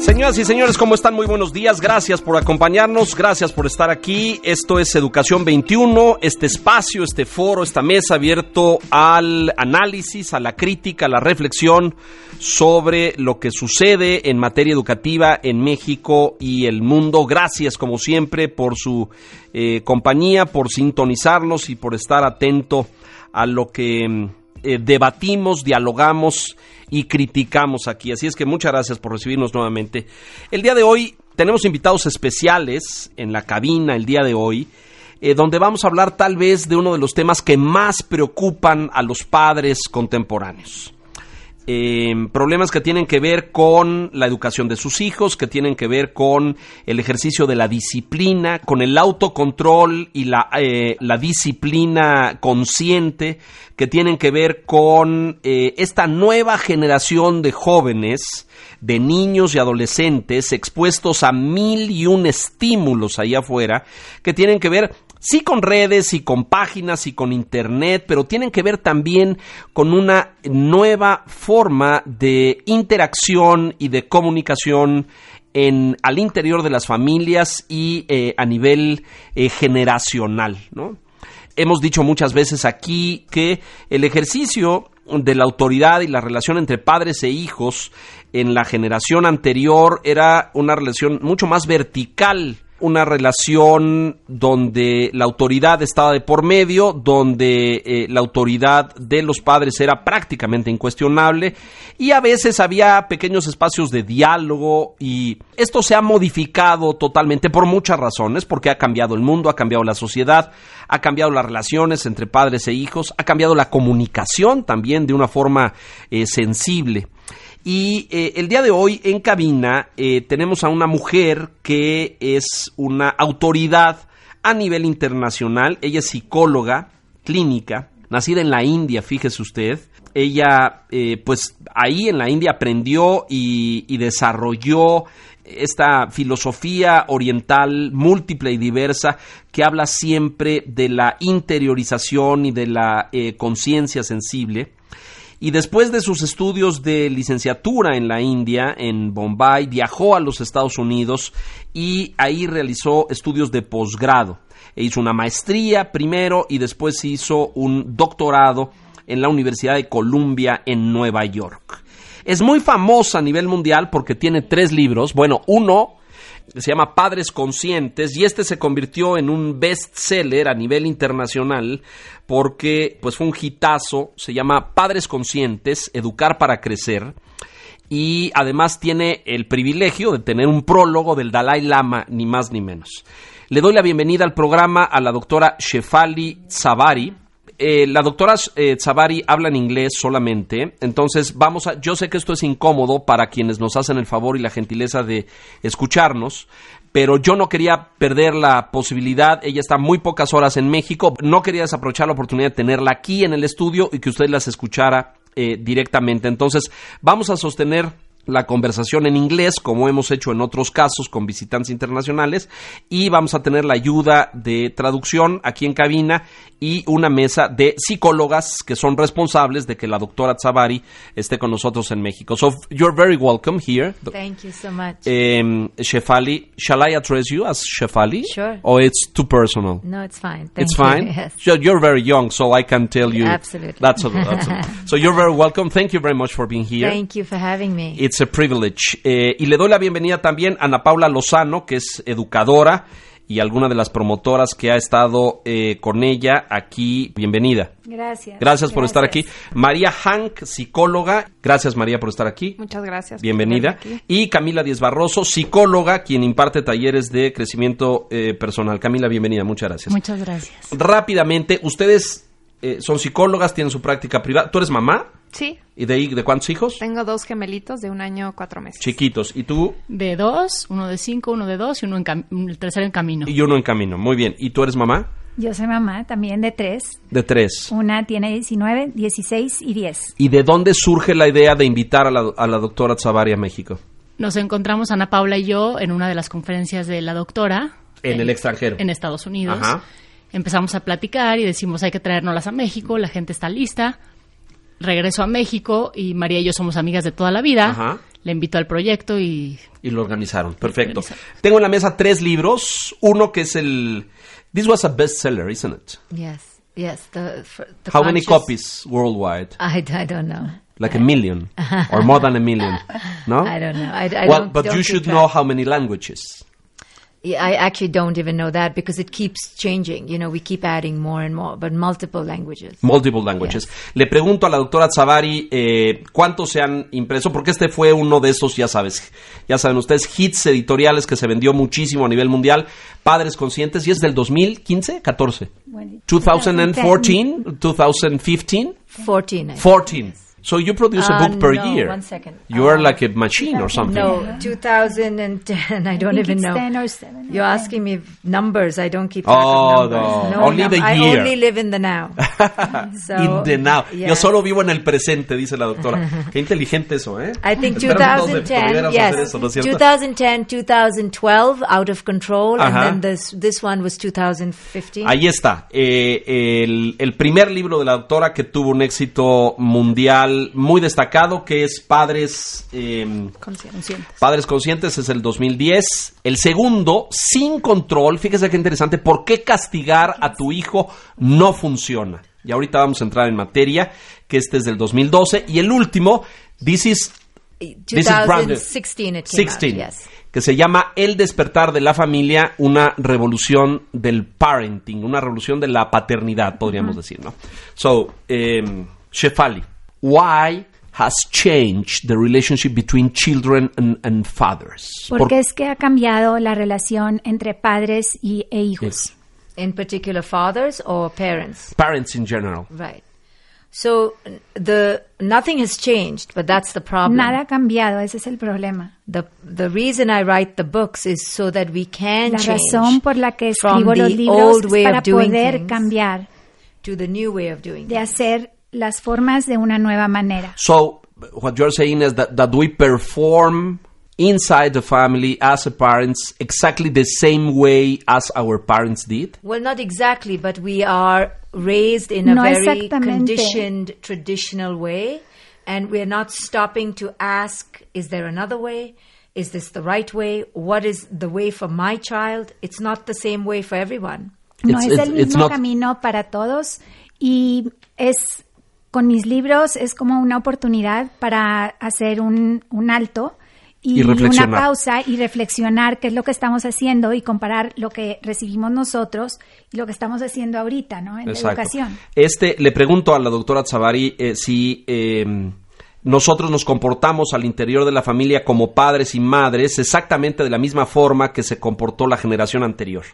Señoras y señores, ¿cómo están? Muy buenos días. Gracias por acompañarnos, gracias por estar aquí. Esto es Educación 21, este espacio, este foro, esta mesa abierto al análisis, a la crítica, a la reflexión sobre lo que sucede en materia educativa en México y el mundo. Gracias, como siempre, por su eh, compañía, por sintonizarnos y por estar atento a lo que eh, debatimos, dialogamos y criticamos aquí. Así es que muchas gracias por recibirnos nuevamente. El día de hoy tenemos invitados especiales en la cabina el día de hoy. Eh, donde vamos a hablar tal vez de uno de los temas que más preocupan a los padres contemporáneos. Eh, problemas que tienen que ver con la educación de sus hijos, que tienen que ver con el ejercicio de la disciplina, con el autocontrol y la, eh, la disciplina consciente, que tienen que ver con eh, esta nueva generación de jóvenes, de niños y adolescentes expuestos a mil y un estímulos allá afuera, que tienen que ver sí con redes y con páginas y con internet, pero tienen que ver también con una nueva forma de interacción y de comunicación en, al interior de las familias y eh, a nivel eh, generacional. ¿no? Hemos dicho muchas veces aquí que el ejercicio de la autoridad y la relación entre padres e hijos en la generación anterior era una relación mucho más vertical una relación donde la autoridad estaba de por medio, donde eh, la autoridad de los padres era prácticamente incuestionable y a veces había pequeños espacios de diálogo y esto se ha modificado totalmente por muchas razones, porque ha cambiado el mundo, ha cambiado la sociedad, ha cambiado las relaciones entre padres e hijos, ha cambiado la comunicación también de una forma eh, sensible. Y eh, el día de hoy en cabina eh, tenemos a una mujer que es una autoridad a nivel internacional. Ella es psicóloga clínica, nacida en la India, fíjese usted. Ella, eh, pues ahí en la India aprendió y, y, desarrolló esta filosofía oriental múltiple y diversa que habla siempre de la interiorización y de la conciencia sensible y después de sus estudios de licenciatura en la India, en Bombay, viajó a los Estados Unidos y ahí realizó estudios de posgrado. E hizo una maestría primero y después hizo un doctorado en la Universidad de Columbia en Nueva York. Es muy famosa a nivel mundial porque tiene tres libros. Bueno, uno se llama Padres Conscientes y este se convirtió en un bestseller a nivel internacional porque pues fue un hitazo, se llama Padres Conscientes, Educar para Crecer y además tiene el privilegio de tener un prólogo del Dalai Lama, ni más ni menos. Le doy la bienvenida al programa a la doctora Shefali Zavari. Eh, la doctora eh, habla en inglés solamente, entonces vamos a, yo sé que esto es incómodo para quienes nos hacen el favor y la gentileza de escucharnos, pero yo no quería perder la posibilidad, ella está muy pocas horas en México, no quería desaprovechar la oportunidad de tenerla aquí en el estudio y que usted las escuchara eh, directamente. Entonces, vamos a sostener la conversación en inglés, como hemos hecho en otros casos con visitantes internacionales, y vamos a tener la ayuda de traducción aquí en cabina y una mesa de psicólogas que son responsables de que la doctora Tzavari esté con nosotros en México. So you're very welcome here. Thank you so much. Um, Shefali, shall I address you as Shefali? Sure. Or it's too personal? No, it's fine. Thank it's you. fine. Yes. You're, you're very young, so I can tell you. Absolutely. That's, a, that's a- so you're very welcome. Thank you very much for being here. Thank you for having me. It's a privilege. Eh, y le doy la bienvenida también a Ana Paula Lozano, que es educadora y alguna de las promotoras que ha estado eh, con ella aquí. Bienvenida. Gracias. Gracias por estar aquí. María Hank, psicóloga. Gracias, María, por estar aquí. Muchas gracias. Bienvenida. Y Camila Díez Barroso, psicóloga, quien imparte talleres de crecimiento eh, personal. Camila, bienvenida. Muchas gracias. Muchas gracias. Rápidamente, ustedes eh, son psicólogas, tienen su práctica privada. ¿Tú eres mamá? Sí, ¿Y de ahí de cuántos hijos? tengo dos gemelitos de un año cuatro meses. Chiquitos. ¿Y tú? De dos, uno de cinco, uno de dos y uno en el tercero en camino. Y uno en camino. Muy bien. ¿Y tú eres mamá? Yo soy mamá también de tres. De tres. Una tiene 19, 16 y 10. ¿Y de dónde surge la idea de invitar a la, a la doctora Tzavari a México? Nos encontramos Ana Paula y yo en una de las conferencias de la doctora. En el extranjero. En Estados Unidos. Ajá. Empezamos a platicar y decimos hay que traernoslas a México, la gente está lista. Regreso a México y María y yo somos amigas de toda la vida. Ajá. Le invito al proyecto y Y lo organizaron. Perfecto. organizaron. Tengo en la mesa tres libros. Uno que es el... This was a bestseller, isn't it? Yes, yes. The, the How many copies worldwide? I, I don't know. Like a million or more than a million? No? I don't know. I, I well, don't, but don't you should track. know how many languages. I actually don't even know that because it keeps changing. You know, we keep adding more and more, but multiple languages. Multiple languages. Le pregunto a la doctora Zavari eh, cuántos se han impreso, porque este fue uno de esos, ya sabes, ya saben ustedes, hits editoriales que se vendió muchísimo a nivel mundial, Padres Conscientes, y es del 2015, 14. Bueno, 2014, 2015, 14. I think. 14. So you produce a Uh, book per no, year. one second. You are Um, like a machine or something. No, 2010. I don't think even it's know. 10 or 7 or You're 10. asking me numbers. I don't keep track Oh, of numbers. no. Only the I year. only live in the now. So, In the now. Yo yes. solo vivo en el presente, dice la doctora. Qué inteligente eso, ¿eh? I think Esperamos todos de- 2010, pudiéramos yes. eso, ¿no es cierto? 2010, 2012, Out of Control, Ajá. and then this this one was 2015. Ahí está, eh, el, el primer libro de la doctora que tuvo un éxito mundial muy destacado, que es Padres, eh, conscientes. Padres Conscientes, es el 2010. El segundo, Sin Control, fíjese qué interesante, ¿por qué castigar a tu hijo no funciona? Y ahorita vamos a entrar en materia, que este es del 2012. Y el último, This is, this is brand new. 2016 it came 16, out, yes. que se llama El despertar de la familia, una revolución del parenting, una revolución de la paternidad, podríamos decir, ¿no? So, um, Shefali, why has changed the relationship between children and, and fathers? ¿Por qué es que ha cambiado la relación entre padres y, e hijos? Yes. In particular, fathers or parents, Parents in general. right? So the nothing has changed, but that's the problem. Nada ha cambiado, ese es el problema. The the reason I write the books is so that we can La change razón por la que from escribo los the libros old es way para of doing poder things cambiar, to the new way of doing de things. hacer las formas de una nueva manera. So, what you're saying is that, that we perform inside the family as a parents exactly the same way as our parents did? Well, not exactly, but we are raised in a No very conditioned, traditional way, and we're not stopping to ask, is there another way? Is this the right way? What is the way for my child? It's not the same way for everyone. No It's- es it's- el it's mismo not- camino para todos y es con mis libros es como una oportunidad para hacer un, un alto y, una pausa y reflexionar qué es lo que estamos haciendo y comparar lo que recibimos nosotros y lo que estamos haciendo ahorita, ¿no? En la educación. Este, le pregunto a la doctora Zavari eh, si eh, nosotros nos comportamos al interior de la familia como padres y madres exactamente de la misma forma que se comportó la generación anterior.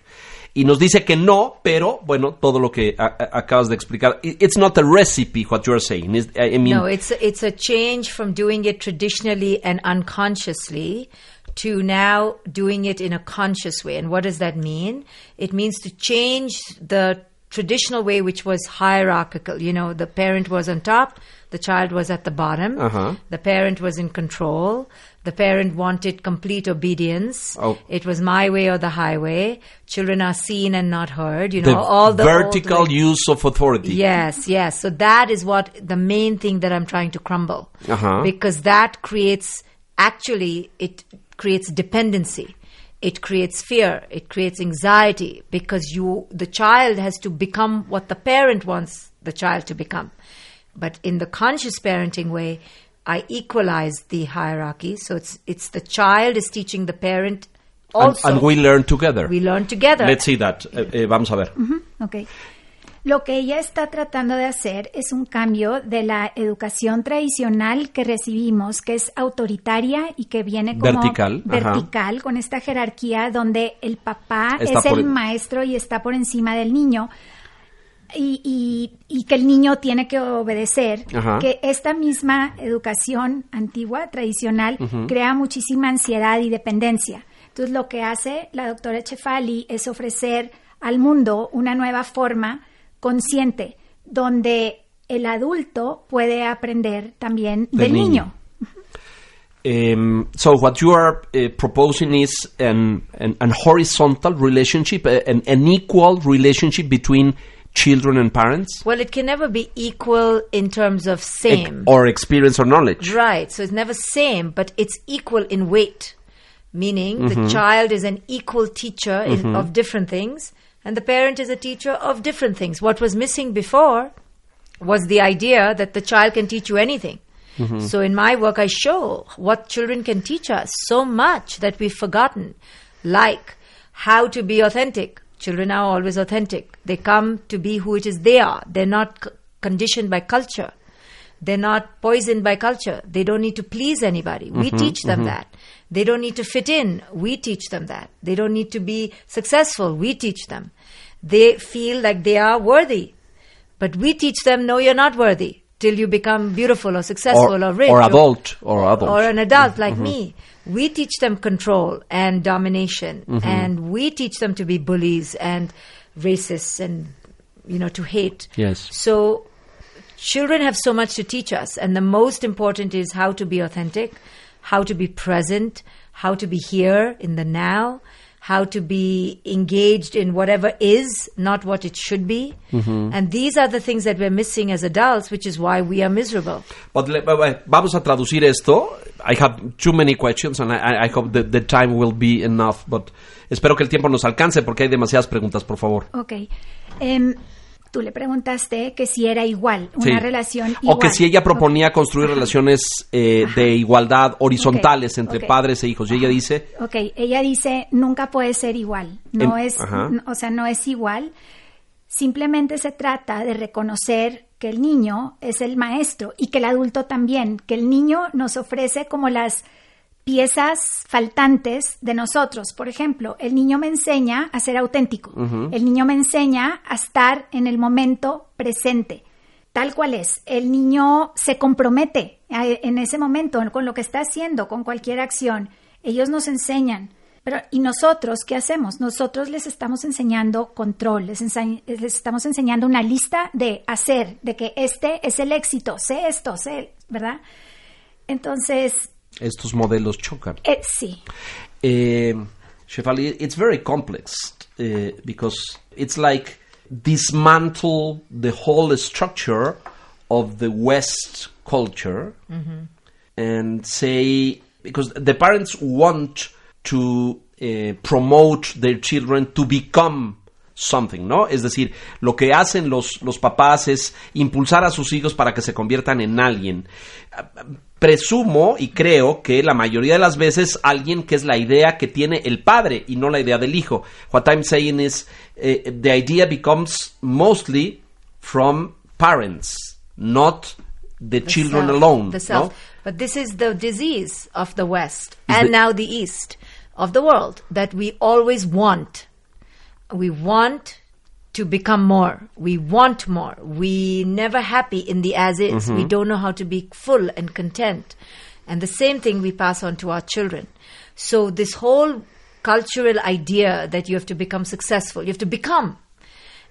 Y nos dice que no, pero bueno, todo lo que a- a- acabas de explicar. It's not a recipe, what you're saying. Is- I mean, No, it's it's a change from doing it traditionally and unconsciously to now doing it in a conscious way. And what does that mean? It means to change the traditional way which was hierarchical. You know, the parent was on top, the child was at the bottom. Uh-huh. The parent was in control. The parent wanted complete obedience. Oh. It was my way or the highway. Children are seen and not heard. You the know, all the vertical use of authority. Yes, yes. So that is what the main thing that I'm trying to crumble. Uh-huh. Because that creates, actually, it creates dependency. It creates fear. It creates anxiety because you, the child has to become what the parent wants the child to become. But in the conscious parenting way, I equalize the hierarchy. So it's, it's the child is teaching the parent And, also. and we learn together. we learn together. Let's see that. Eh, eh, vamos a ver. Ok. Lo que ella está tratando de hacer es un cambio de la educación tradicional que recibimos, que es autoritaria y que viene como Vertical, ajá. vertical, con esta jerarquía donde el papá Está es el maestro y está por encima del niño. Y, y- y que el niño tiene que obedecer, Ajá. que esta misma educación antigua, tradicional, crea muchísima ansiedad y dependencia. Entonces, lo que hace la doctora Chefali es ofrecer al mundo una nueva forma consciente, donde el adulto puede aprender también Del del niño. niño. Um, so what you are uh, proposing is an, an, an horizontal relationship, a- an, an equal relationship between children and parents, Well, it can never be equal in terms of same. or experience or knowledge. Right. So it's never same, but it's equal in weight, meaning the mm-hmm. child is an equal teacher in, mm-hmm. of different things, and the parent is a teacher of different things. What was missing before was the idea that the child can teach you anything. Mm-hmm. So in my work, I show what children can teach us so much that we've forgotten, like how to be authentic. Children are always authentic. They come to be who it is they are. They're not c- conditioned by culture. They're not poisoned by culture. They don't need to please anybody. We mm-hmm, teach them mm-hmm. that. They don't need to fit in. We teach them that. They don't need to be successful. We teach them. They feel like they are worthy. But we teach them, no, you're not worthy till you become beautiful or successful or, rich or adult, or adult. or an adult like mm-hmm. me. We teach them control and domination, mm-hmm. and we teach them to be bullies and racists and you know to hate. Yes. So children have so much to teach us, and the most important is how to be authentic, how to be present, how to be here in the now, how to be engaged in whatever is, not what it should be. Mm-hmm. And these are the things that we're missing as adults, which is why we are miserable. But le- vamos a traducir esto. I have too many questions and I- I, I hope that the time will be enough. But espero que el tiempo nos alcance porque hay demasiadas preguntas, por favor. Ok. Em, tú le preguntaste que si era igual, una Sí. relación igual. O que si ella proponía construir Ajá. relaciones eh, de igualdad horizontales entre padres e hijos. Y ella dice, Ok, ella dice, nunca puede ser igual. No En- es, o sea, no es igual. Simplemente se trata de reconocer que el niño es el maestro y que el adulto también, que el niño nos ofrece como las piezas faltantes de nosotros. Por ejemplo, el niño me enseña a ser auténtico. El niño me enseña a estar en el momento presente. Tal cual es. El niño se compromete en ese momento con lo que está haciendo, con cualquier acción. Ellos nos enseñan. Pero, ¿y nosotros qué hacemos? Nosotros les estamos enseñando control, les estamos enseñando una lista de hacer, de que este es el éxito, sé esto, sé, ¿verdad? Entonces, estos modelos chocan. eh, sí, Um, Shefali, it's very complex uh, because it's like dismantle the whole structure of the West culture and say because the parents want to uh, promote their children to become something, ¿no? Es decir, lo que hacen los, los papás es impulsar a sus hijos para que se conviertan en alguien. Presumo y creo que la mayoría de las veces alguien que es la idea que tiene el padre y no la idea del hijo. What I'm saying is uh, the idea becomes mostly from parents, not the, The children self, alone. The self. ¿no? But this is the disease of the West Is and the- now the East of the world that we always want. We want to become more. We want more. We never happy in the as is. We mm-hmm. don't know how to be full and content. And the same thing we pass on to our children. So this whole cultural idea that you have to become successful, you have to become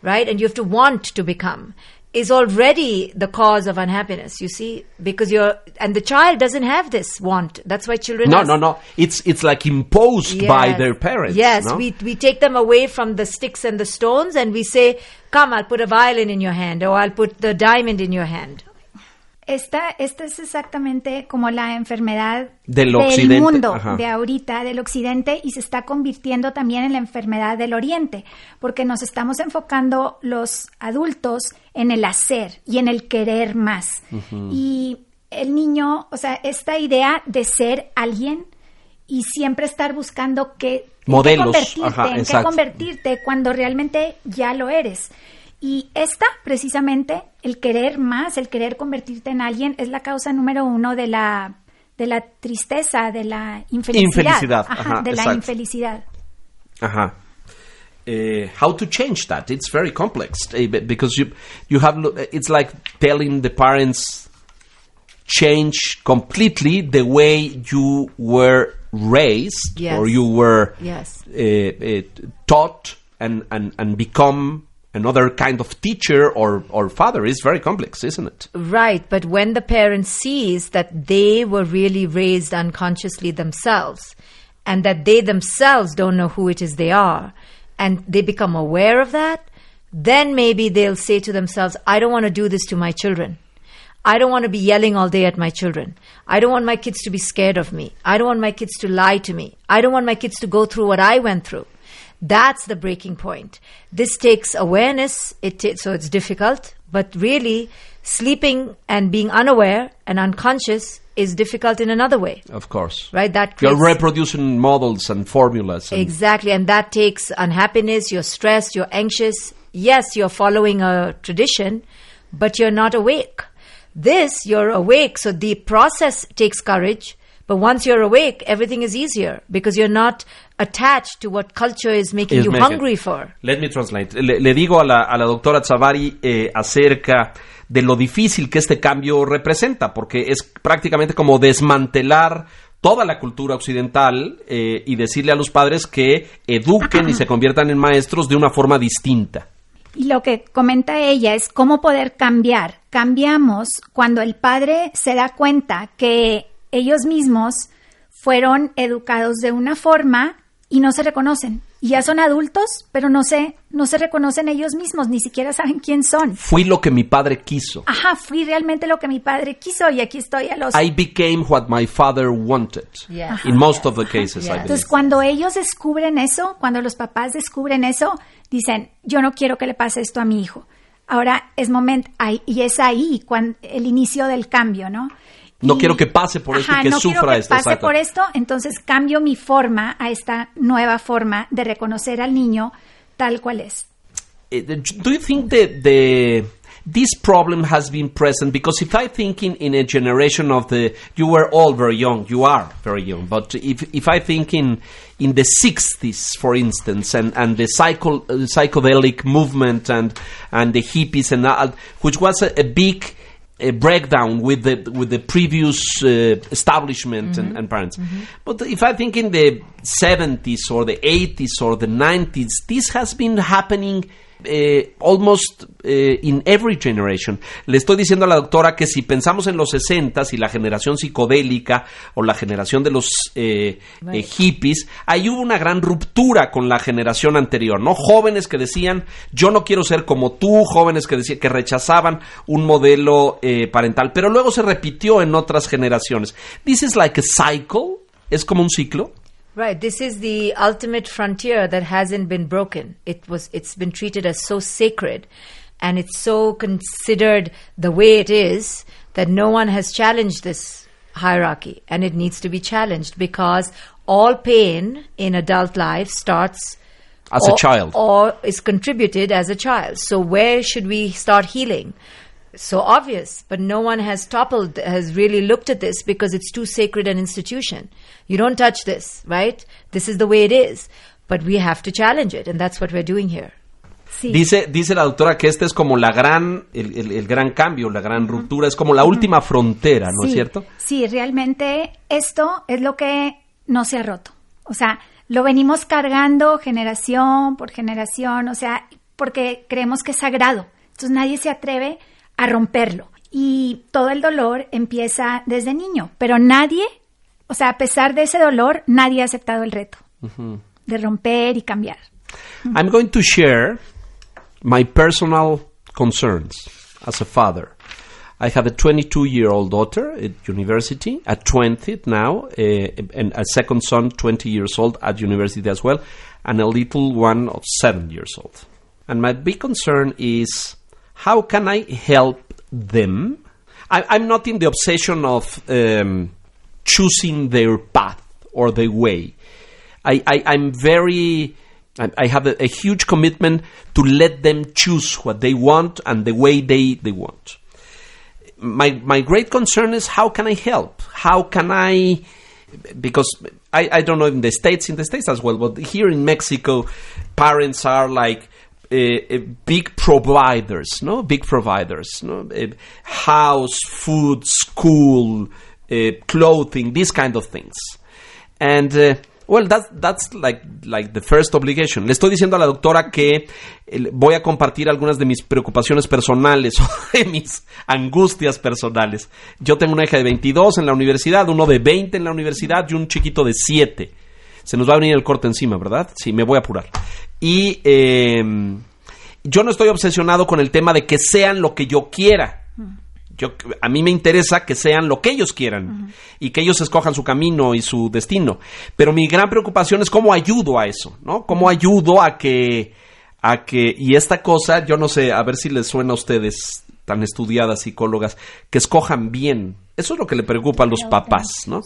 right? And you have to want to become is already the cause of unhappiness, you see, because you're, and the child doesn't have this want. That's why children No, has- no, no. It's it's like imposed by their parents. Yes, no? we, we take them away from the sticks and the stones and we say, come, I'll put a violin in your hand or I'll put the diamond in your hand. Esta, esta es exactamente como la enfermedad Del mundo ajá. de ahorita, del occidente, y se está convirtiendo también en la enfermedad del oriente, porque nos estamos enfocando los adultos en el hacer y en el querer más. Y el niño, o sea, esta idea de ser alguien y siempre estar buscando qué, en qué Modelos, convertirte, ajá, en qué convertirte cuando realmente ya lo eres. Y esta, precisamente, el querer más, el querer convertirte en alguien, es la causa número uno de la, de la tristeza, de la infelicidad. Infelicidad, Ajá, ajá, de la infelicidad. Uh-huh. Uh, how to change that? It's very complex eh, be- because you you have lo- it's like telling the parents change completely the way you were raised Yes. or you were Yes. uh, uh, taught and, and, and become another kind of teacher or, or father is very complex, isn't it? Right, but when the parent sees that they were really raised unconsciously themselves and that they themselves don't know who it is they are and they become aware of that, then maybe they'll say to themselves, I don't want to do this to my children. I don't want to be yelling all day at my children. I don't want my kids to be scared of me. I don't want my kids to lie to me. I don't want my kids to go through what I went through. That's the breaking point. This takes awareness, it ta- so it's difficult, but really, sleeping and being unaware and unconscious is difficult in another way, Of course. right? That You're reproducing models and formulas. And Exactly, and that takes unhappiness, you're stressed, you're anxious. Yes, you're following a tradition, but you're not awake. This, you're awake, so the process takes courage, but once you're awake, everything is easier because you're not attached to what culture is making is you making- hungry for. Let me translate. Le, le digo a la, a la doctora Zavari eh, acerca de lo difícil que este cambio representa, porque es prácticamente como desmantelar toda la cultura occidental eh, y decirle a los padres que eduquen y se conviertan en maestros de una forma distinta. Y lo que comenta ella es cómo poder cambiar. Cambiamos cuando el padre se da cuenta que ellos mismos fueron educados de una forma y no se reconocen. Y ya son adultos, pero no se, no se reconocen ellos mismos, ni siquiera saben quién son. Fui lo que mi padre quiso. Ajá, fui realmente lo que mi padre quiso y aquí estoy a los... I became what my father wanted. Yeah. In most of the cases, I believe. Entonces, cuando ellos descubren eso, cuando los papás descubren eso, dicen, yo no quiero que le pase esto a mi hijo. Ahora es momento, ahí- y es ahí cuando, el inicio del cambio, ¿no? No Y- quiero que pase por esto y que no sufra quiero que esto, pase exacto. por esto, entonces cambio mi forma a esta nueva forma de reconocer al niño tal cual es. Uh, do you think that the this problem has been present because if I think in, in a generation of the you were all very young you are very young but if if I think in in the 60s for instance and and the psycho, uh, psychedelic movement and and the hippies and all, which was a, a big a breakdown with the with the previous uh, establishment and, and parents. But if I think in the 70s or the 80s or the 90s, this has been happening uh, almost uh, in every generation. Le estoy diciendo a la doctora que si pensamos en los 60s y la generación psicodélica o la generación de los eh, eh, hippies, ahí hubo una gran ruptura con la generación anterior, ¿no? Jóvenes que decían, yo no quiero ser como tú, jóvenes que decían que rechazaban un modelo eh, parental, pero luego se repitió en otras generaciones. This is like a cycle, es como un ciclo. Right. This is the ultimate frontier that hasn't been broken. It was. It's been treated as so sacred, and it's so considered the way it is that no one has challenged this hierarchy, and it needs to be challenged because all pain in adult life starts As a child. or is contributed as a child. So where should we start healing? So obvious, but no one has toppled, has really looked at this because it's too sacred an institution. You don't touch this, right? This is the way it is. But we have to challenge it, and that's what we're doing here. Sí. Dice, dice la doctora que este es como la gran, el, el- el gran cambio, la gran ruptura, es como la última frontera, ¿no es Sí, cierto? Sí, realmente esto es lo que no se ha roto. O sea, lo venimos cargando generación por generación, o sea, porque creemos que es sagrado. Entonces nadie se atreve a romperlo. Y todo el dolor empieza desde niño, pero nadie, o sea, a pesar de ese dolor, nadie ha aceptado el reto de romper y cambiar. I'm going to share my personal concerns as a father. I have a 22 year old daughter at university, at 20 now, uh, and a second son, 20 years old, at university as well, and a little one of 7 years old. And my big concern is how can I help them? I, I'm not in the obsession of um, choosing their path or their way. I, I, I'm very, I, I have a, a huge commitment to let them choose what they want and the way they, they want. My, my great concern is how can I help? How can I, because I, I don't know in the States, in the States as well, but here in Mexico, parents are like, uh, uh, big providers, no, big providers, no, uh, house, food, school, uh, clothing, these kind of things. And Well, that's, that's like, like the first obligation. Le estoy diciendo a la doctora que eh, voy a compartir algunas de mis preocupaciones personales o de mis angustias personales. Yo tengo una hija de 22 en la universidad, uno de 20 en la universidad y un chiquito de 7. Se nos va a venir el corte encima, ¿verdad? Sí, me voy a apurar. Y eh, yo no estoy obsesionado con el tema de que sean lo que yo quiera. Yo, a mí me interesa que sean lo que ellos quieran y que ellos escojan su camino y su destino. Pero mi gran preocupación es cómo ayudo a eso, ¿no? Cómo ayudo a que, a que, y esta cosa, yo no sé, a ver si les suena a ustedes, tan estudiadas psicólogas, que escojan bien. Eso es lo que le preocupa a los papás, ¿no?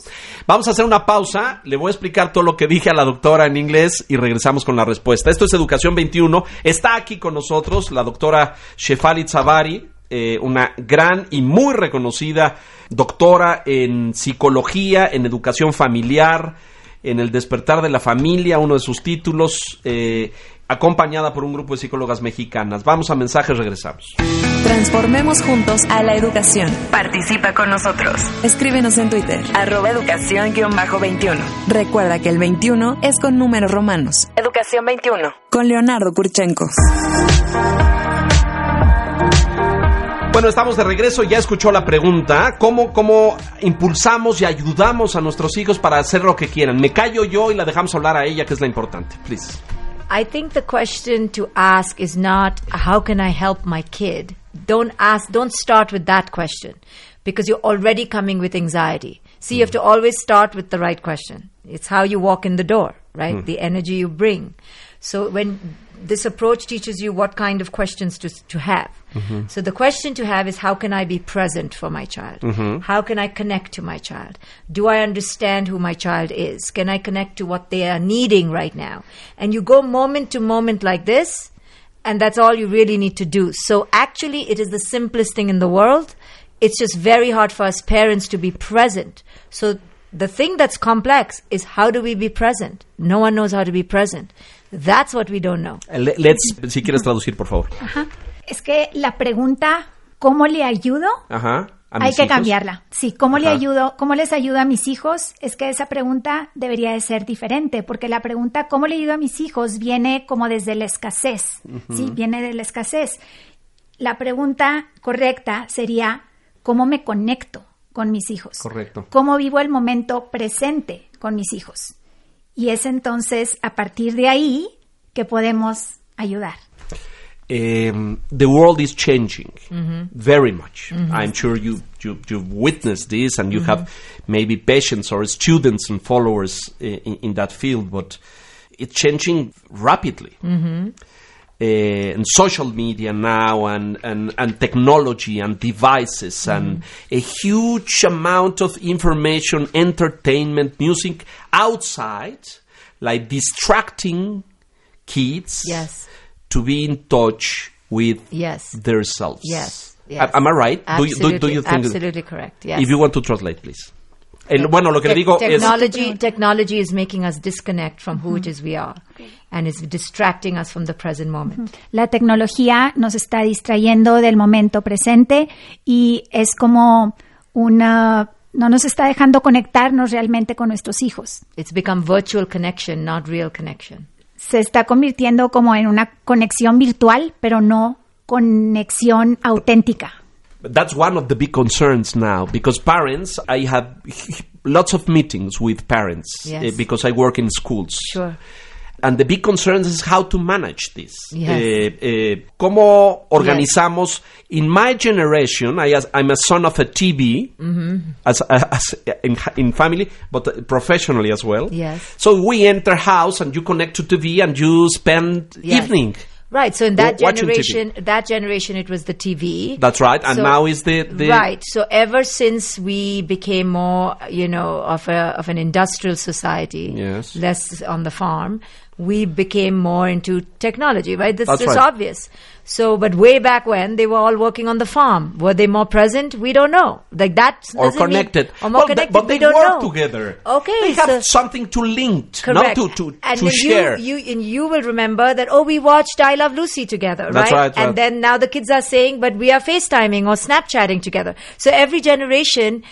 Vamos a hacer una pausa, le voy a explicar todo lo que dije a la doctora en inglés y regresamos con la respuesta. Esto es Educación 21. Está aquí con nosotros la doctora Shefali Zavari, eh, una gran y muy reconocida doctora en psicología, en educación familiar, en el despertar de la familia, uno de sus títulos, eh, acompañada por un grupo de psicólogas mexicanas. Vamos a mensajes, regresamos. Transformemos juntos a la educación. Participa con nosotros. Escríbenos en Twitter. Arroba educación-21. Recuerda que el 21 es con números romanos. Educación 21. Con Leonardo Kurchenko. Bueno, estamos de regreso. Ya escuchó la pregunta. ¿Cómo, ¿Cómo impulsamos y ayudamos a nuestros hijos para hacer lo que quieran? Me callo yo y la dejamos hablar a ella, que es la importante. Please. I think the question to ask is not how can I help my kid? Don't ask don't start with that question because you're already coming with anxiety. See, you have to always start with the right question. It's how you walk in the door, right? Hmm. The energy you bring. So when this approach teaches you what kind of questions to to have. Mm-hmm. So the question to have is how can I be present for my child? Mm-hmm. How can I connect to my child? Do I understand who my child is? Can I connect to what they are needing right now? And you go moment to moment like this, and that's all you really need to do. So actually, it is the simplest thing in the world. It's just very hard for us parents to be present. So the thing that's complex is how do we be present? No one knows how to be present. That's what we don't know. Uh, le- Let's, si quieres traducir, por favor. Uh-huh. Es que la pregunta, ¿cómo le ayudo? Ajá. ¿A Hay que hijos? cambiarla. Sí, ¿cómo le ayudo? ¿Cómo les ayudo a mis hijos? Es que esa pregunta debería de ser diferente, porque la pregunta ¿cómo le ayudo a mis hijos? viene como desde la escasez. Sí, viene de la escasez. La pregunta correcta sería ¿cómo me conecto con mis hijos? Correcto. ¿Cómo vivo el momento presente con mis hijos? Y es entonces a partir de ahí que podemos ayudar. Um, the world is changing very much. I'm sure you, you you've witnessed this, and you have maybe patients or students and followers in, in that field, but it's changing rapidly. Uh, and social media now, and, and, and technology and devices, and a huge amount of information, entertainment, music outside, like distracting kids Yes. To be in touch with Yes. their selves. Yes. Yes. Am I right? Do you, do, do you think absolutely correct. Yes. If you want to translate, please. El- bueno, lo que Te- digo es... technology, technology is making us disconnect from who it is we are, and it's distracting us from the present moment. La tecnología nos está distrayendo del momento presente y es como una no nos está dejando conectarnos realmente con nuestros hijos. It's become virtual connection, not real connection. Se está convirtiendo como en una conexión virtual, pero no conexión auténtica. That's one of the big concerns now because parents, I have lots of meetings with parents Yes. eh, because I work in schools. Sure. And the big concern is how to manage this. Yes. Eh, eh, ¿Cómo organizamos? In my generation, I, as- I'm a son of a TV, Mm-hmm. as, as in, in family, but professionally as well. Yes. So we enter house and you connect to TV and you spend Yes. evening. Right. So in that Wa- watching TV. generation, that generation, it was the TV. That's right. And So- now is the, the right. So ever since we became more, you know, of a of an industrial society, Yes. less on the farm, we became more into technology. Right. This That's is right. obvious. So, but way back when they were all working on the farm, were they more present? We don't know. Like that or doesn't mean- connected. or more Well, connected. but we they don't work know. together. Okay, They have so- something to link, Correct. not to, to, and to share. You, you, and you will remember that, oh, we watched I Love Lucy together, That's right, And right. then now the kids are saying, but we are FaceTiming or Snapchatting together. So every generation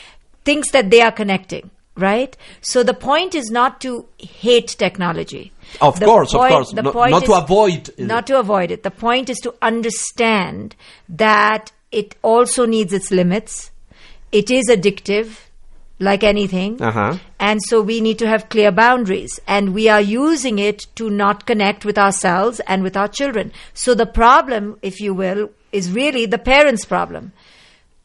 thinks that they are connecting. Right? So the point is not to hate technology. Of The course, of point- course. the No- point not to avoid, uh, Not to avoid it. The point is to understand that it also needs its limits. It is addictive, like anything. Ajá. And so we need to have clear boundaries. And we are using it to not connect with ourselves and with our children. So the problem, if you will, is really the parent's problem.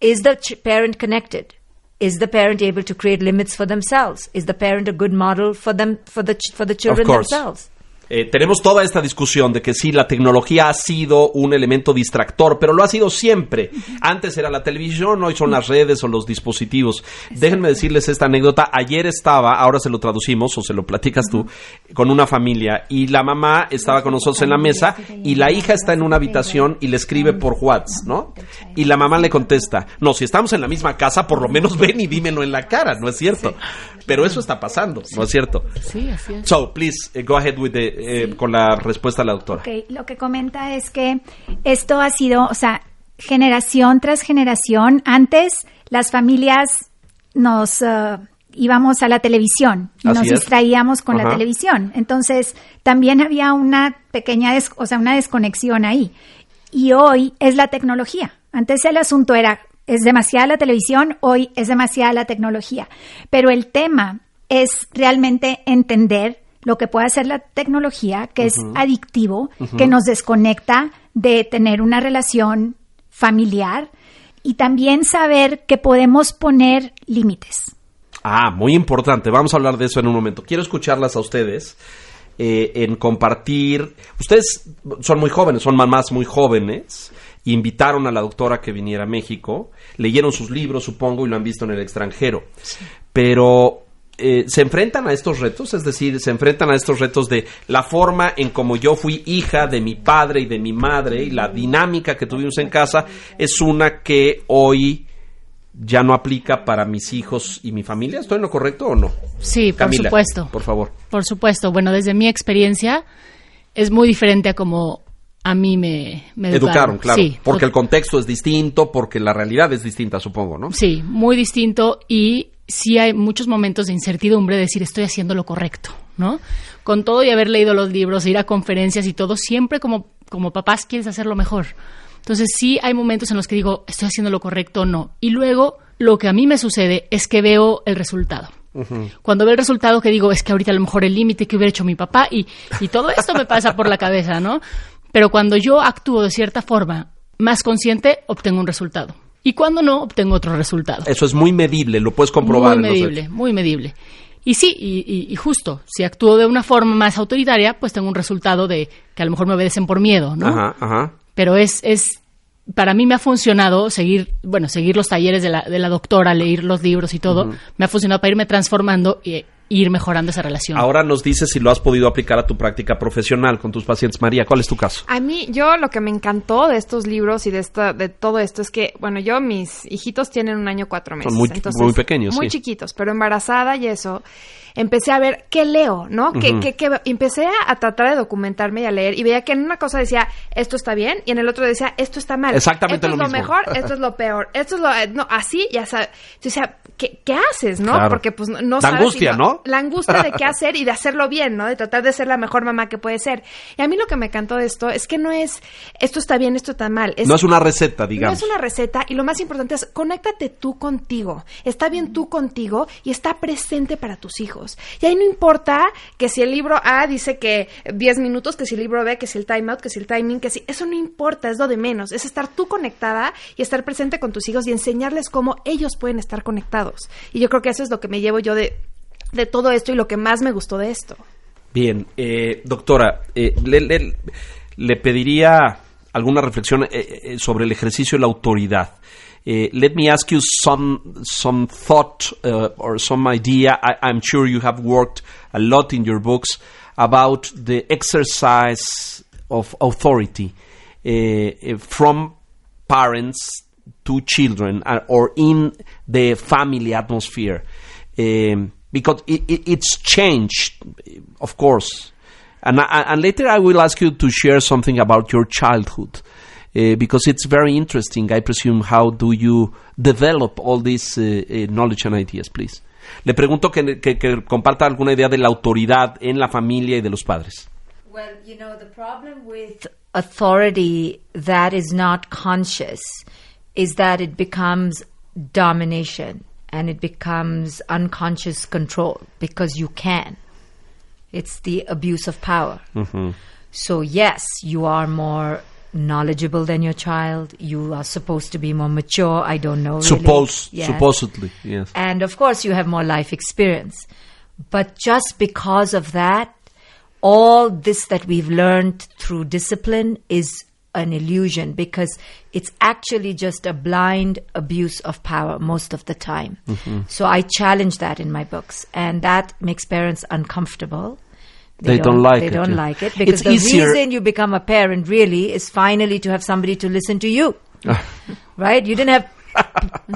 Is the ch- parent connected? Is the parent able to create limits for themselves? Is the parent a good model for them for the ch- for the children course. themselves? Eh, tenemos toda esta discusión de que sí, la tecnología ha sido un elemento distractor, pero lo ha sido siempre. Antes era la televisión, hoy son las redes o los dispositivos. Déjenme decirles esta anécdota. Ayer estaba, ahora se lo traducimos o se lo platicas tú, con una familia y la mamá estaba con nosotros en la mesa y la hija está en una habitación y le escribe por WhatsApp, ¿no? Y la mamá le contesta, no, si estamos en la misma casa, por lo menos ven y dímelo en la cara, ¿no es cierto? Pero eso está pasando, ¿no es cierto? Sí, así es. So, please, eh, go ahead with the, eh, con la respuesta de la doctora. Lo que comenta es que esto ha sido, o sea, generación tras generación. Antes las familias nos eh, íbamos a la televisión y Así nos distraíamos con Ajá. la televisión. Entonces también había una pequeña, des- o sea, una desconexión ahí. Y hoy es la tecnología. Antes el asunto era es demasiada la televisión, hoy es demasiada la tecnología. Pero el tema es realmente entender lo que puede hacer la tecnología, que es adictivo, que nos desconecta de tener una relación familiar y también saber que podemos poner límites. Ah, muy importante. Vamos a hablar de eso en un momento. Quiero escucharlas a ustedes eh, en compartir. Ustedes son muy jóvenes, son mamás muy jóvenes. Invitaron a la doctora que viniera a México. Leyeron sus libros, supongo, y lo han visto en el extranjero. Pero eh, se enfrentan a estos retos, es decir, se enfrentan a estos retos de la forma en como yo fui hija de mi padre y de mi madre y la dinámica que tuvimos en casa es una que hoy ya no aplica para mis hijos y mi familia. ¿Estoy en lo correcto o no? Sí, por supuesto. Por favor. Por supuesto. Bueno, desde mi experiencia es muy diferente a como a mí me, me Educaron, claro. Sí, porque tot- el contexto es distinto, porque la realidad es distinta, supongo, ¿no? Sí, muy distinto y sí hay muchos momentos de incertidumbre de decir estoy haciendo lo correcto, ¿no? Con todo y haber leído los libros, ir a conferencias y todo, siempre como, como papás quieres hacerlo mejor. Entonces sí hay momentos en los que digo estoy haciendo lo correcto o no. Y luego lo que a mí me sucede es que veo el resultado. Cuando veo el resultado que digo es que ahorita a lo mejor el límite que hubiera hecho mi papá y, y todo esto me pasa por la cabeza, ¿no? Pero cuando yo actúo de cierta forma más consciente, obtengo un resultado. Y cuando no, obtengo otro resultado. Eso es muy medible, lo puedes comprobar. Muy medible, muy medible. Y sí, y, y- y justo, si actúo de una forma más autoritaria, pues tengo un resultado de que a lo mejor me obedecen por miedo, ¿no? Ajá, ajá. Pero es, es, para mí me ha funcionado seguir, bueno, seguir los talleres de la, de la doctora, leer los libros y todo, me ha funcionado para irme transformando y, y ir mejorando esa relación. Ahora nos dices si lo has podido aplicar a tu práctica profesional con tus pacientes. María, ¿cuál es tu caso? A mí, yo lo que me encantó de estos libros y de esta, de todo esto es que, bueno, yo mis hijitos tienen un año cuatro meses. muy- entonces, muy pequeños, Muy sí. chiquitos, pero embarazada y eso, empecé a ver qué leo, ¿no? ¿Qué, qué- qué- empecé a tratar de documentarme y a leer y veía que en una cosa decía, esto está bien, y en el otro decía, esto está mal. Exactamente esto lo es lo mismo. mejor, esto es lo peor, esto es lo, eh, no, así, ya sabes. O sea, ¿qué, qué haces, no? Claro. Porque pues no, no La sabes angustia, ¿no? La angustia de qué hacer y de hacerlo bien, ¿no? De tratar de ser la mejor mamá que puede ser. Y a mí lo que me encantó de esto es que no es esto está bien, esto está mal. no es una receta, digamos. No es una receta y lo más importante es conéctate tú contigo. Está bien tú contigo y está presente para tus hijos. Y ahí no importa que si el libro A dice que 10 minutos, que si el libro B, que si el time out, que si el timing, que si... Eso no importa, es lo de menos. Es estar tú conectada y estar presente con tus hijos y enseñarles cómo ellos pueden estar conectados. Y yo creo que eso es lo que me llevo yo de, de todo esto y lo que más me gustó de esto. Bien, eh, doctora, eh, le, le- pediría alguna reflexión eh, sobre el ejercicio de la autoridad. Eh, let me ask you some some thought uh, or some idea. I, I'm sure you have worked a lot in your books about the exercise of authority uh, uh, from parents to children uh, or in the family atmosphere. Um, because it, it, it's changed of course. And, and later I will ask you to share something about your childhood uh, because it's very interesting I presume how do you develop all this uh, uh, knowledge and ideas please Le pregunto que, que- que comparta alguna idea de la autoridad en la familia y de los padres. Well, you know, the problem with authority that is not conscious is that it becomes domination and it becomes unconscious control because you can. It's the abuse of power. So, yes, you are more knowledgeable than your child. You are supposed to be more mature. I don't know. Really. Suppose, Yes. supposedly, yes. And of course, you have more life experience. But just because of that, all this that we've learned through discipline is an illusion because it's actually just a blind abuse of power most of the time. Mm-hmm. So I challenge that in my books, and that makes parents uncomfortable. They don't like They it, They don't yeah. like it because It's the easier- reason you become a parent really is finally to have somebody to listen to you right? You didn't have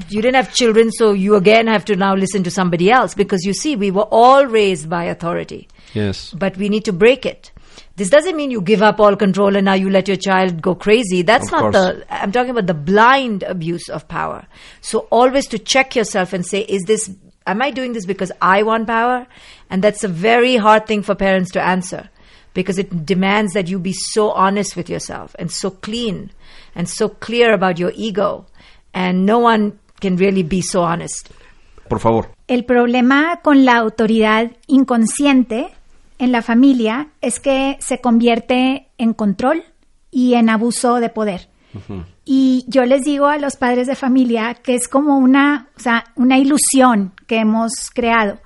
you didn't have children, so you again have to now listen to somebody else because you see, we were all raised by authority, Yes. but we need to break it. This doesn't mean you give up all control and now you let your child go crazy. That's Of not course. the. I'm talking about the blind abuse of power. So always to check yourself and say, is this? Am I doing this because I want power? And that's a very hard thing for parents to answer because it demands that you be so honest with yourself and so clean and so clear about your ego. And no one can really be so honest. Por favor. El problema con la autoridad inconsciente en la familia es que se convierte en control y en abuso de poder. Y yo les digo a los padres de familia que es como una, o sea, una ilusión que hemos creado.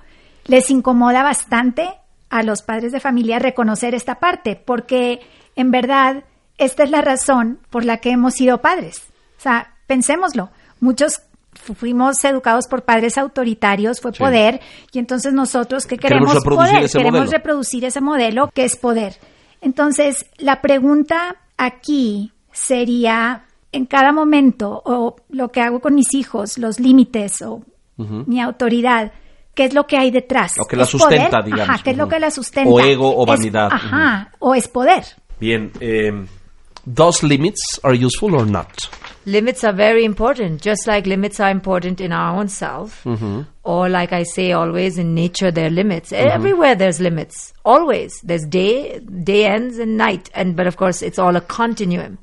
Les incomoda bastante a los padres de familia reconocer esta parte, porque en verdad esta es la razón por la que hemos sido padres. O sea, pensémoslo. Muchos fu- fuimos educados por padres autoritarios, fue Sí. poder, y entonces nosotros que Queremos poder, queremos modelo. reproducir ese modelo que es poder. Entonces, la pregunta aquí sería, en cada momento, o lo que hago con mis hijos, los límites o mi autoridad, ¿qué es lo que hay detrás? Lo que la ¿Es sustenta, poder? digamos. Ajá, ¿qué es lo que la sustenta? O ego o Es- vanidad. ajá, o es poder. Bien. Um, those limits are useful or not? Limits are very important, just like limits are important in our own self. Or, like I say always, in nature, there are limits. Everywhere there's limits. Always. There's day, day ends and night. And, but of course, it's all a continuum.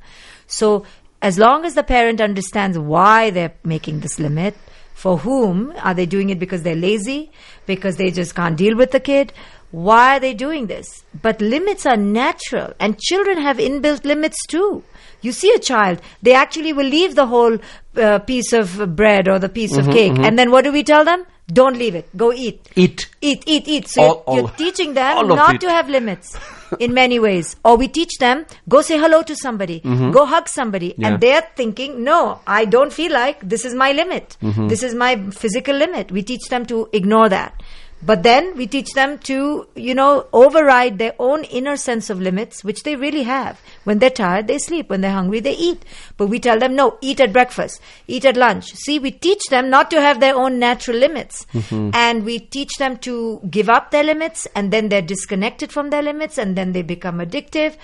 So, as long as the parent understands why they're making this limit, for whom are they doing it because they're lazy, because they just can't deal with the kid? Why are they doing this? But limits are natural, and children have inbuilt limits too. You see a child, they actually will leave the whole uh, piece of bread or the piece of cake, and then what do we tell them? Don't leave it. Go eat. Eat. Eat, eat, eat. So All- you're, you're teaching them not to have limits in many ways. Or we teach them, go say hello to somebody, mm-hmm. go hug somebody. Yeah. And they're thinking, no, I don't feel like this is my limit. Mm-hmm. This is my physical limit. We teach them to ignore that. But then we teach them to, you know, override their own inner sense of limits, which they really have. When they're tired, they sleep. When they're hungry, they eat. But we tell them, no, eat at breakfast, eat at lunch. See, we teach them not to have their own natural limits. Mm-hmm. And we teach them to give up their limits, and then they're disconnected from their limits, and then they become addictive.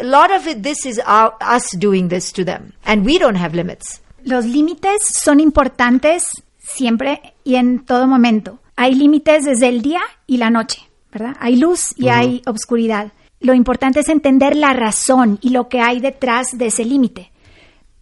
A lot of it, this is our, us doing this to them. And we don't have limits. Los límites son importantes siempre y en todo momento. Hay límites desde el día y la noche, ¿verdad? Hay luz y hay obscuridad. Lo importante es entender la razón y lo que hay detrás de ese límite.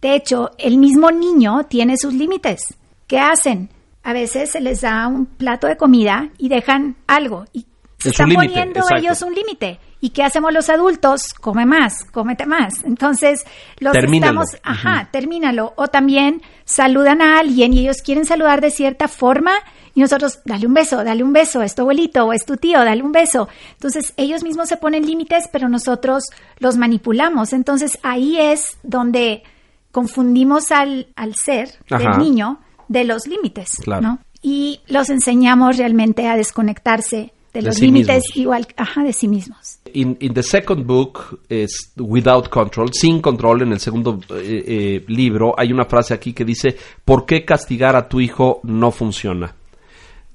De hecho, el mismo niño tiene sus límites. ¿Qué hacen? A veces se les da un plato de comida y dejan algo y Es están poniendo exacto. ellos un límite. ¿Y qué hacemos los adultos? Come más, cómete más. Entonces, los Termínalo. estamos, ajá, termínalo. O también saludan a alguien y ellos quieren saludar de cierta forma y nosotros, dale un beso, dale un beso, es tu abuelito o es tu tío, dale un beso. Entonces, ellos mismos se ponen límites, pero nosotros los manipulamos. Entonces, ahí es donde confundimos al, al ser Ajá. del niño de los límites, Claro. ¿no? Y los enseñamos realmente a desconectarse de De los límites mismos. igual, ajá, de sí mismos. In, in the second book, is Without Control, sin control, en el segundo eh, eh, libro, hay una frase aquí que dice, ¿por qué castigar a tu hijo no funciona?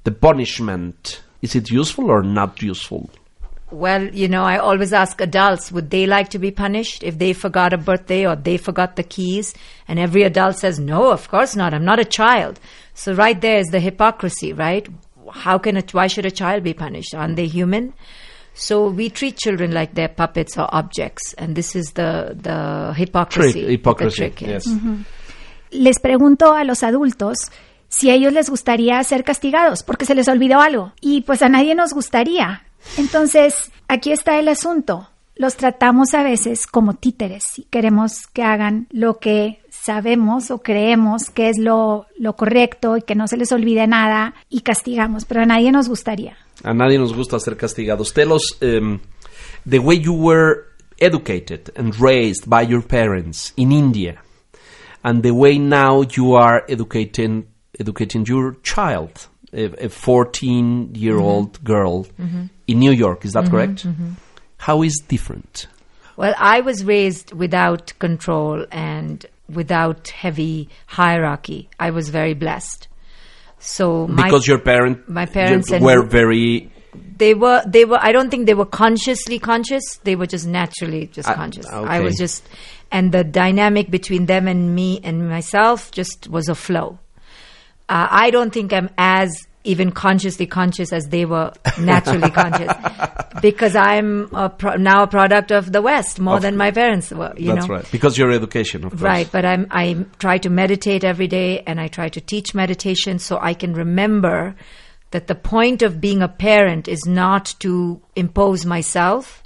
The punishment, is it useful or not useful? Well, you know, I always ask adults, would they like to be punished if they forgot a birthday or they forgot the keys? And every adult says, no, of course not. I'm not a child. So right there is the hypocrisy, right? How can a, why should a child be punished? Aren't they human? So we treat children like they're puppets or objects, and this is the the hypocrisy. Trick, hypocrisy. The trick, yes. yes. Les pregunto a los adultos si a ellos les gustaría ser castigados porque se les olvidó algo. Y pues a nadie nos gustaría. Entonces, aquí está el asunto. Los tratamos a veces como títeres y queremos que hagan lo que sabemos o creemos que es lo, lo correcto y que no se les olvide nada y castigamos, pero a nadie nos gustaría. A nadie nos gusta ser castigados. Tell us um, the way you were educated and raised by your parents in India, and the way now you are educating educating your child, a 14 year old mm-hmm. girl mm-hmm. in New York. Is that mm-hmm. correct? How is different? Well, I was raised without control and without heavy hierarchy. I was very blessed. So my, Because your parent, my parents were very they were they were I don't think they were consciously conscious. They were just naturally just Ah, conscious. okay. I was just and the dynamic between them and me and myself just was a flow. Uh, I don't think I'm as even consciously conscious as they were naturally conscious because I'm a pro- now a product of the West more Of- than my parents were. You That's know, right. Because your education, of course. Right, but I'm I try to meditate every day and I try to teach meditation so I can remember that the point of being a parent is not to impose myself.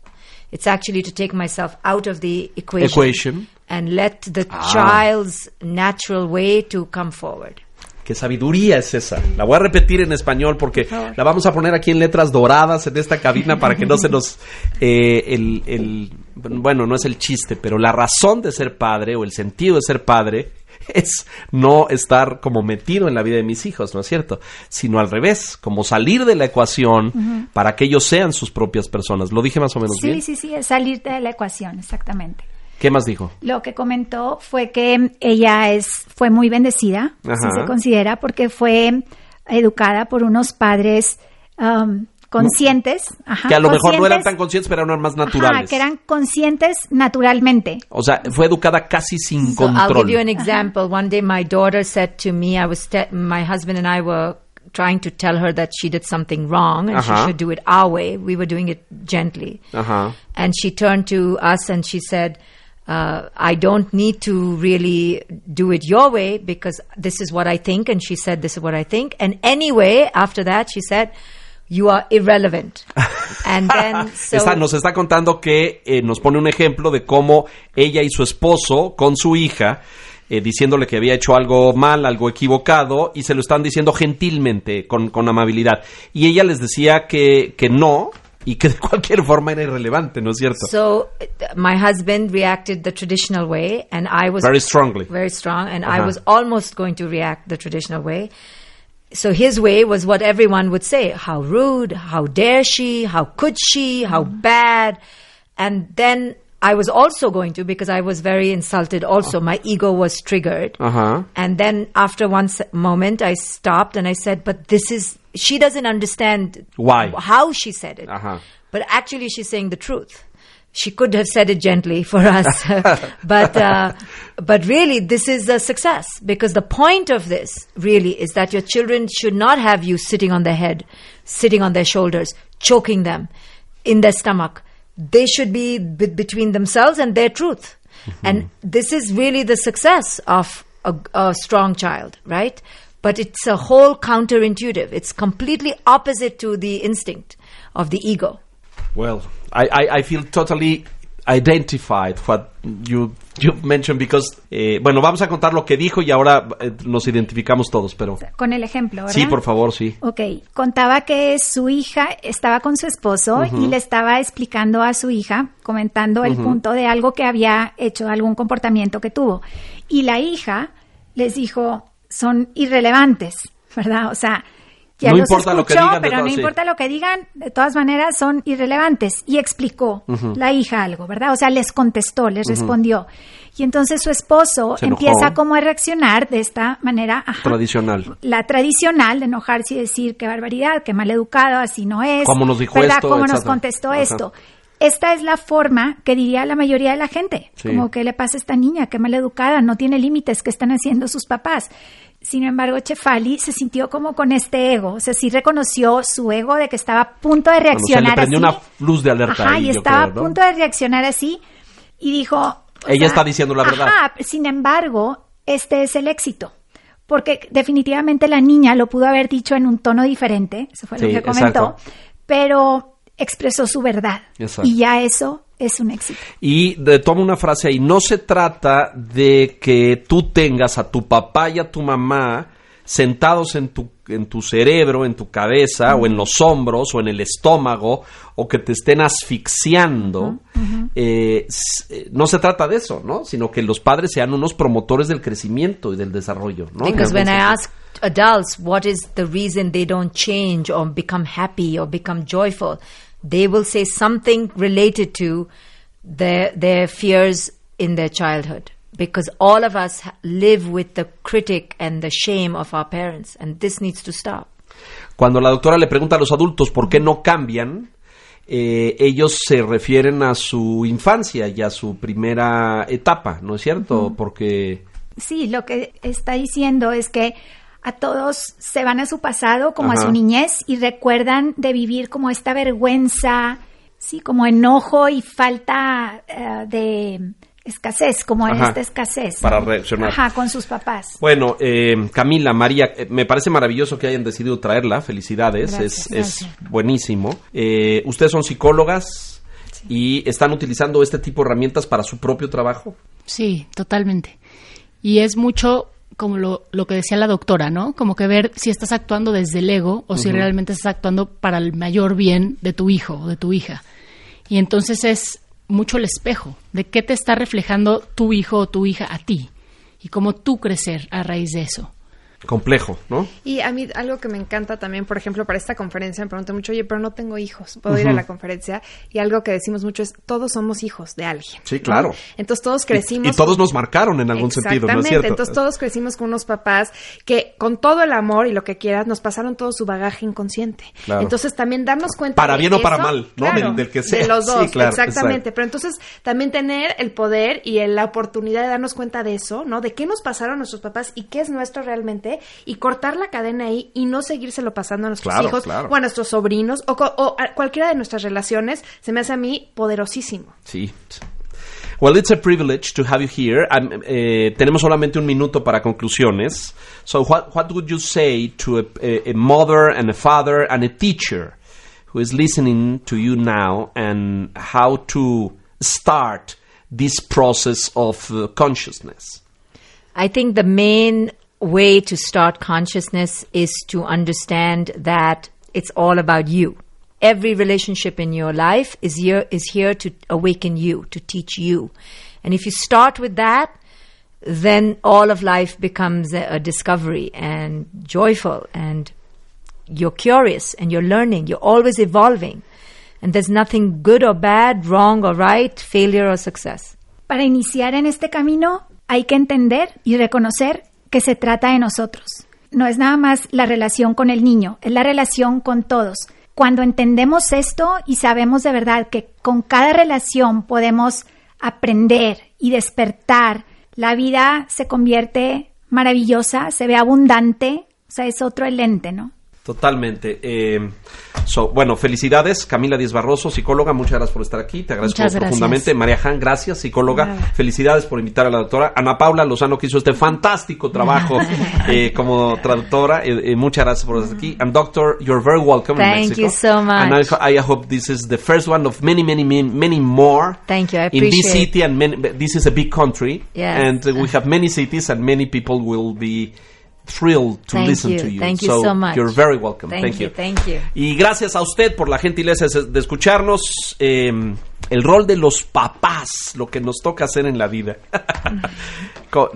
It's actually to take myself out of the equation, Equation. and let the Ah. child's natural way to come forward. Qué sabiduría es esa. La voy a repetir en español porque la vamos a poner aquí en letras doradas en esta cabina para que no se nos... eh, el, el- bueno, no es el chiste, pero la razón de ser padre o el sentido de ser padre es no estar como metido en la vida de mis hijos, ¿no es cierto? Sino al revés, como salir de la ecuación para que ellos sean sus propias personas. ¿Lo dije más o menos Sí, bien? sí, sí, es salirte de la ecuación, exactamente. ¿Qué más dijo? Lo que comentó fue que ella es fue muy bendecida, Ajá. si se considera, porque fue educada por unos padres um, conscientes, ajá, que a lo mejor no eran tan conscientes, pero eran más ajá, naturales. que eran conscientes naturalmente. O sea, fue educada casi sin So I'll control. give you an example. One day, my daughter said to me, "I was te- my husband and I were trying to tell her that she did something wrong and she should do it our way. We were doing it gently, Ajá. and she turned to us and she said." Uh, I don't need to really do it your way because this is what I think, and she said, "This is what I think." And anyway, after that, she said, "You are irrelevant." and then so Está- nos está contando que eh, nos pone un ejemplo de cómo ella y su esposo con su hija eh, diciéndole que había hecho algo mal, algo equivocado y se lo están diciendo gentilmente, con, con amabilidad. Y ella les decía que, que no y que de cualquier forma era irrelevante, ¿no es cierto? So uh, my husband reacted the traditional way, and I was Very strongly. very strong, and I Uh-huh. was almost going to react the traditional way. So his way was what everyone would say: "How rude! How dare she? How could she? How bad!" And then I was also going to because I was very insulted. Also, my ego was triggered. Ajá. And then after one moment, I stopped and I said, "But this is she doesn't understand Why? how she said it." Ajá. But actually, she's saying the truth. She could have said it gently for us, but uh, but really, this is a success because the point of this really is that your children should not have you sitting on their head, sitting on their shoulders, choking them in their stomach. They should be be- between themselves and their truth, mm-hmm. and this is really the success of a, a strong child, right? But it's a whole counterintuitive. It's completely opposite to the instinct of the ego. Well, I, I, I feel totally identified what you, you mentioned because, eh, bueno, vamos a contar lo que dijo y ahora eh, nos identificamos todos, pero... Con el ejemplo, ¿verdad? Sí, por favor, sí. Ok, contaba que su hija estaba con su esposo y le estaba explicando a su hija, comentando el punto de algo que había hecho, algún comportamiento que tuvo. Y la hija les dijo, son irrelevantes, ¿verdad? O sea, ya No los importa lo que escuchó, digan pero todo- no sí. importa lo que digan, de todas maneras son irrelevantes. Y explicó la hija algo, ¿verdad? O sea, les contestó, les respondió. Y entonces su esposo empieza como a reaccionar de esta manera ajá, Tradicional. la tradicional de enojarse y decir qué barbaridad, qué mal educado, así no es. ¿Cómo nos dijo ¿verdad? esto? ¿Cómo nos contestó Ajá. esto? esta es la forma que diría la mayoría de la gente. Sí. Como que le pasa a esta niña, que mal educada, no tiene límites, que están haciendo sus papás. Sin embargo, Chefali se sintió como con este ego, o sea, sí reconoció su ego de que estaba a punto de Bueno, o sea, le reaccionar así. una luz de alerta Ajá, ahí, y estaba creo, ¿no? a punto de reaccionar así y dijo... Ella está diciendo la verdad. Ajá, sin embargo, este es el éxito. Porque definitivamente la niña lo pudo haber dicho en un tono diferente, eso fue Sí, lo que comentó, exacto. pero expresó su verdad. Exacto. Y ya eso es un éxito. Y de, toma una frase ahí, no se trata de que tú tengas a tu papá y a tu mamá sentados en tu, en tu cerebro, en tu cabeza, o en los hombros, o en el estómago, o que te estén asfixiando. Eh, eh, no se trata de eso, ¿no? Sino que los padres sean unos promotores del crecimiento y del desarrollo, ¿no? Because En when I ask adults what is the reason they don't change or become happy or become joyful, they will say something related to their their fears in their childhood. Because all of us live with the critic and the shame of our parents, and this needs to stop. Cuando la doctora le pregunta a los adultos por qué no cambian, eh, ellos se refieren a su infancia y a su primera etapa, ¿no es cierto? Porque Sí, lo que está diciendo es que a todos se van a su pasado, como Ajá. a su niñez, y recuerdan de vivir como esta vergüenza, sí, como enojo y falta eh, de escasez, como Ajá. esta escasez. Para reaccionar. Ajá, con sus papás. Bueno, eh, Camila, María, eh, me parece maravilloso que hayan decidido traerla. Felicidades, Gracias, es, es buenísimo. Eh, ustedes son psicólogas y están utilizando este tipo de herramientas para su propio trabajo. Sí, totalmente. Y es mucho como lo, lo que decía la doctora, ¿no? Como que ver si estás actuando desde el ego o si realmente estás actuando para el mayor bien de tu hijo o de tu hija. Y entonces es mucho el espejo de qué te está reflejando tu hijo o tu hija a ti y cómo tú crecer a raíz de eso. Complejo, ¿no? Y a mí algo que me encanta también, por ejemplo, para esta conferencia me preguntan mucho, oye, pero no tengo hijos, ¿puedo ir a la conferencia? Y algo que decimos mucho es, todos somos hijos de alguien. Sí, ¿no? claro. Entonces todos crecimos... y todos nos marcaron en algún sentido, ¿no es Exactamente. cierto? Entonces todos crecimos con unos papás que con todo el amor y lo que quieras nos pasaron todo su bagaje inconsciente. Claro. Entonces también darnos cuenta Para bien o eso, para mal, ¿no? claro, Del- del que sea. De los Sí, dos, claro, exactamente. exacto. Pero entonces también tener el poder y la oportunidad de darnos cuenta de eso, ¿no? De qué nos pasaron nuestros papás y qué es nuestro realmente y cortar la cadena ahí y no seguírselo pasando a nuestros Claro, hijos claro. o a nuestros sobrinos o, a cualquiera de nuestras relaciones se me hace a mí poderosísimo. Sí. Well, it's a privilege to have you here. Um, eh, tenemos solamente un minuto para conclusiones. So, what, what would you say to a, a, a mother and a father and a teacher who is listening to you now and how to start this process of uh, consciousness? I think the main way to start consciousness is to understand that it's all about you. Every relationship in your life is here is here to awaken you, to teach you. And if you start with that, then all of life becomes a, a discovery and joyful and you're curious and you're learning, you're always evolving. And there's nothing good or bad, wrong or right, failure or success. Para iniciar en este camino hay que entender y reconocer que se trata de nosotros. No es nada más la relación con el niño, es la relación con todos. Cuando entendemos esto y sabemos de verdad que con cada relación podemos aprender y despertar, la vida se convierte maravillosa, se ve abundante, o sea, es otro lente, ¿no? Totalmente. Eh, so, bueno, felicidades, Camila Díaz Barroso, psicóloga, muchas gracias por estar aquí, te agradezco profundamente. María Han, gracias, psicóloga, felicidades por invitar a la doctora. Ana Paula Lozano, que hizo este fantástico trabajo eh, como traductora, eh, muchas gracias por estar aquí. And doctor, you're very welcome in Thank Mexico. you so much. And I, I hope this is the first one of many, many, many, many more. Thank you, I In this appreciate city, and many, this is a big country. Yes. And we have many cities, and many people will be thrilled to Thank listen you. to you. Thank you so much. You're very welcome. Thank Thank, you, thank you. Y gracias a usted por la gentileza de de escucharnos. Eh, el rol de los papás, lo que nos toca hacer en la vida.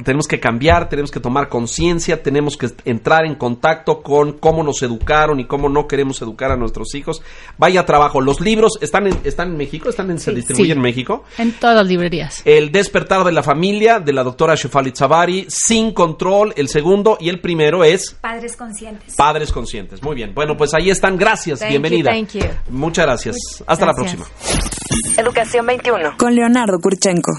Tenemos que cambiar, tenemos que tomar conciencia, tenemos que entrar en contacto con cómo nos educaron y cómo no queremos educar a nuestros hijos. Vaya trabajo. Los libros están en, están en México, están en, se distribuyen Sí. en México. En todas las librerías. El despertar de la familia de la doctora Shefali Zavari, sin control, el segundo y el primero es Padres conscientes. Padres Conscientes. Muy bien. Bueno, pues ahí están. Gracias. Thank Bienvenida. you, thank you. Muchas gracias. Hasta la próxima. Educación 21. Con Leonardo Kurchenko.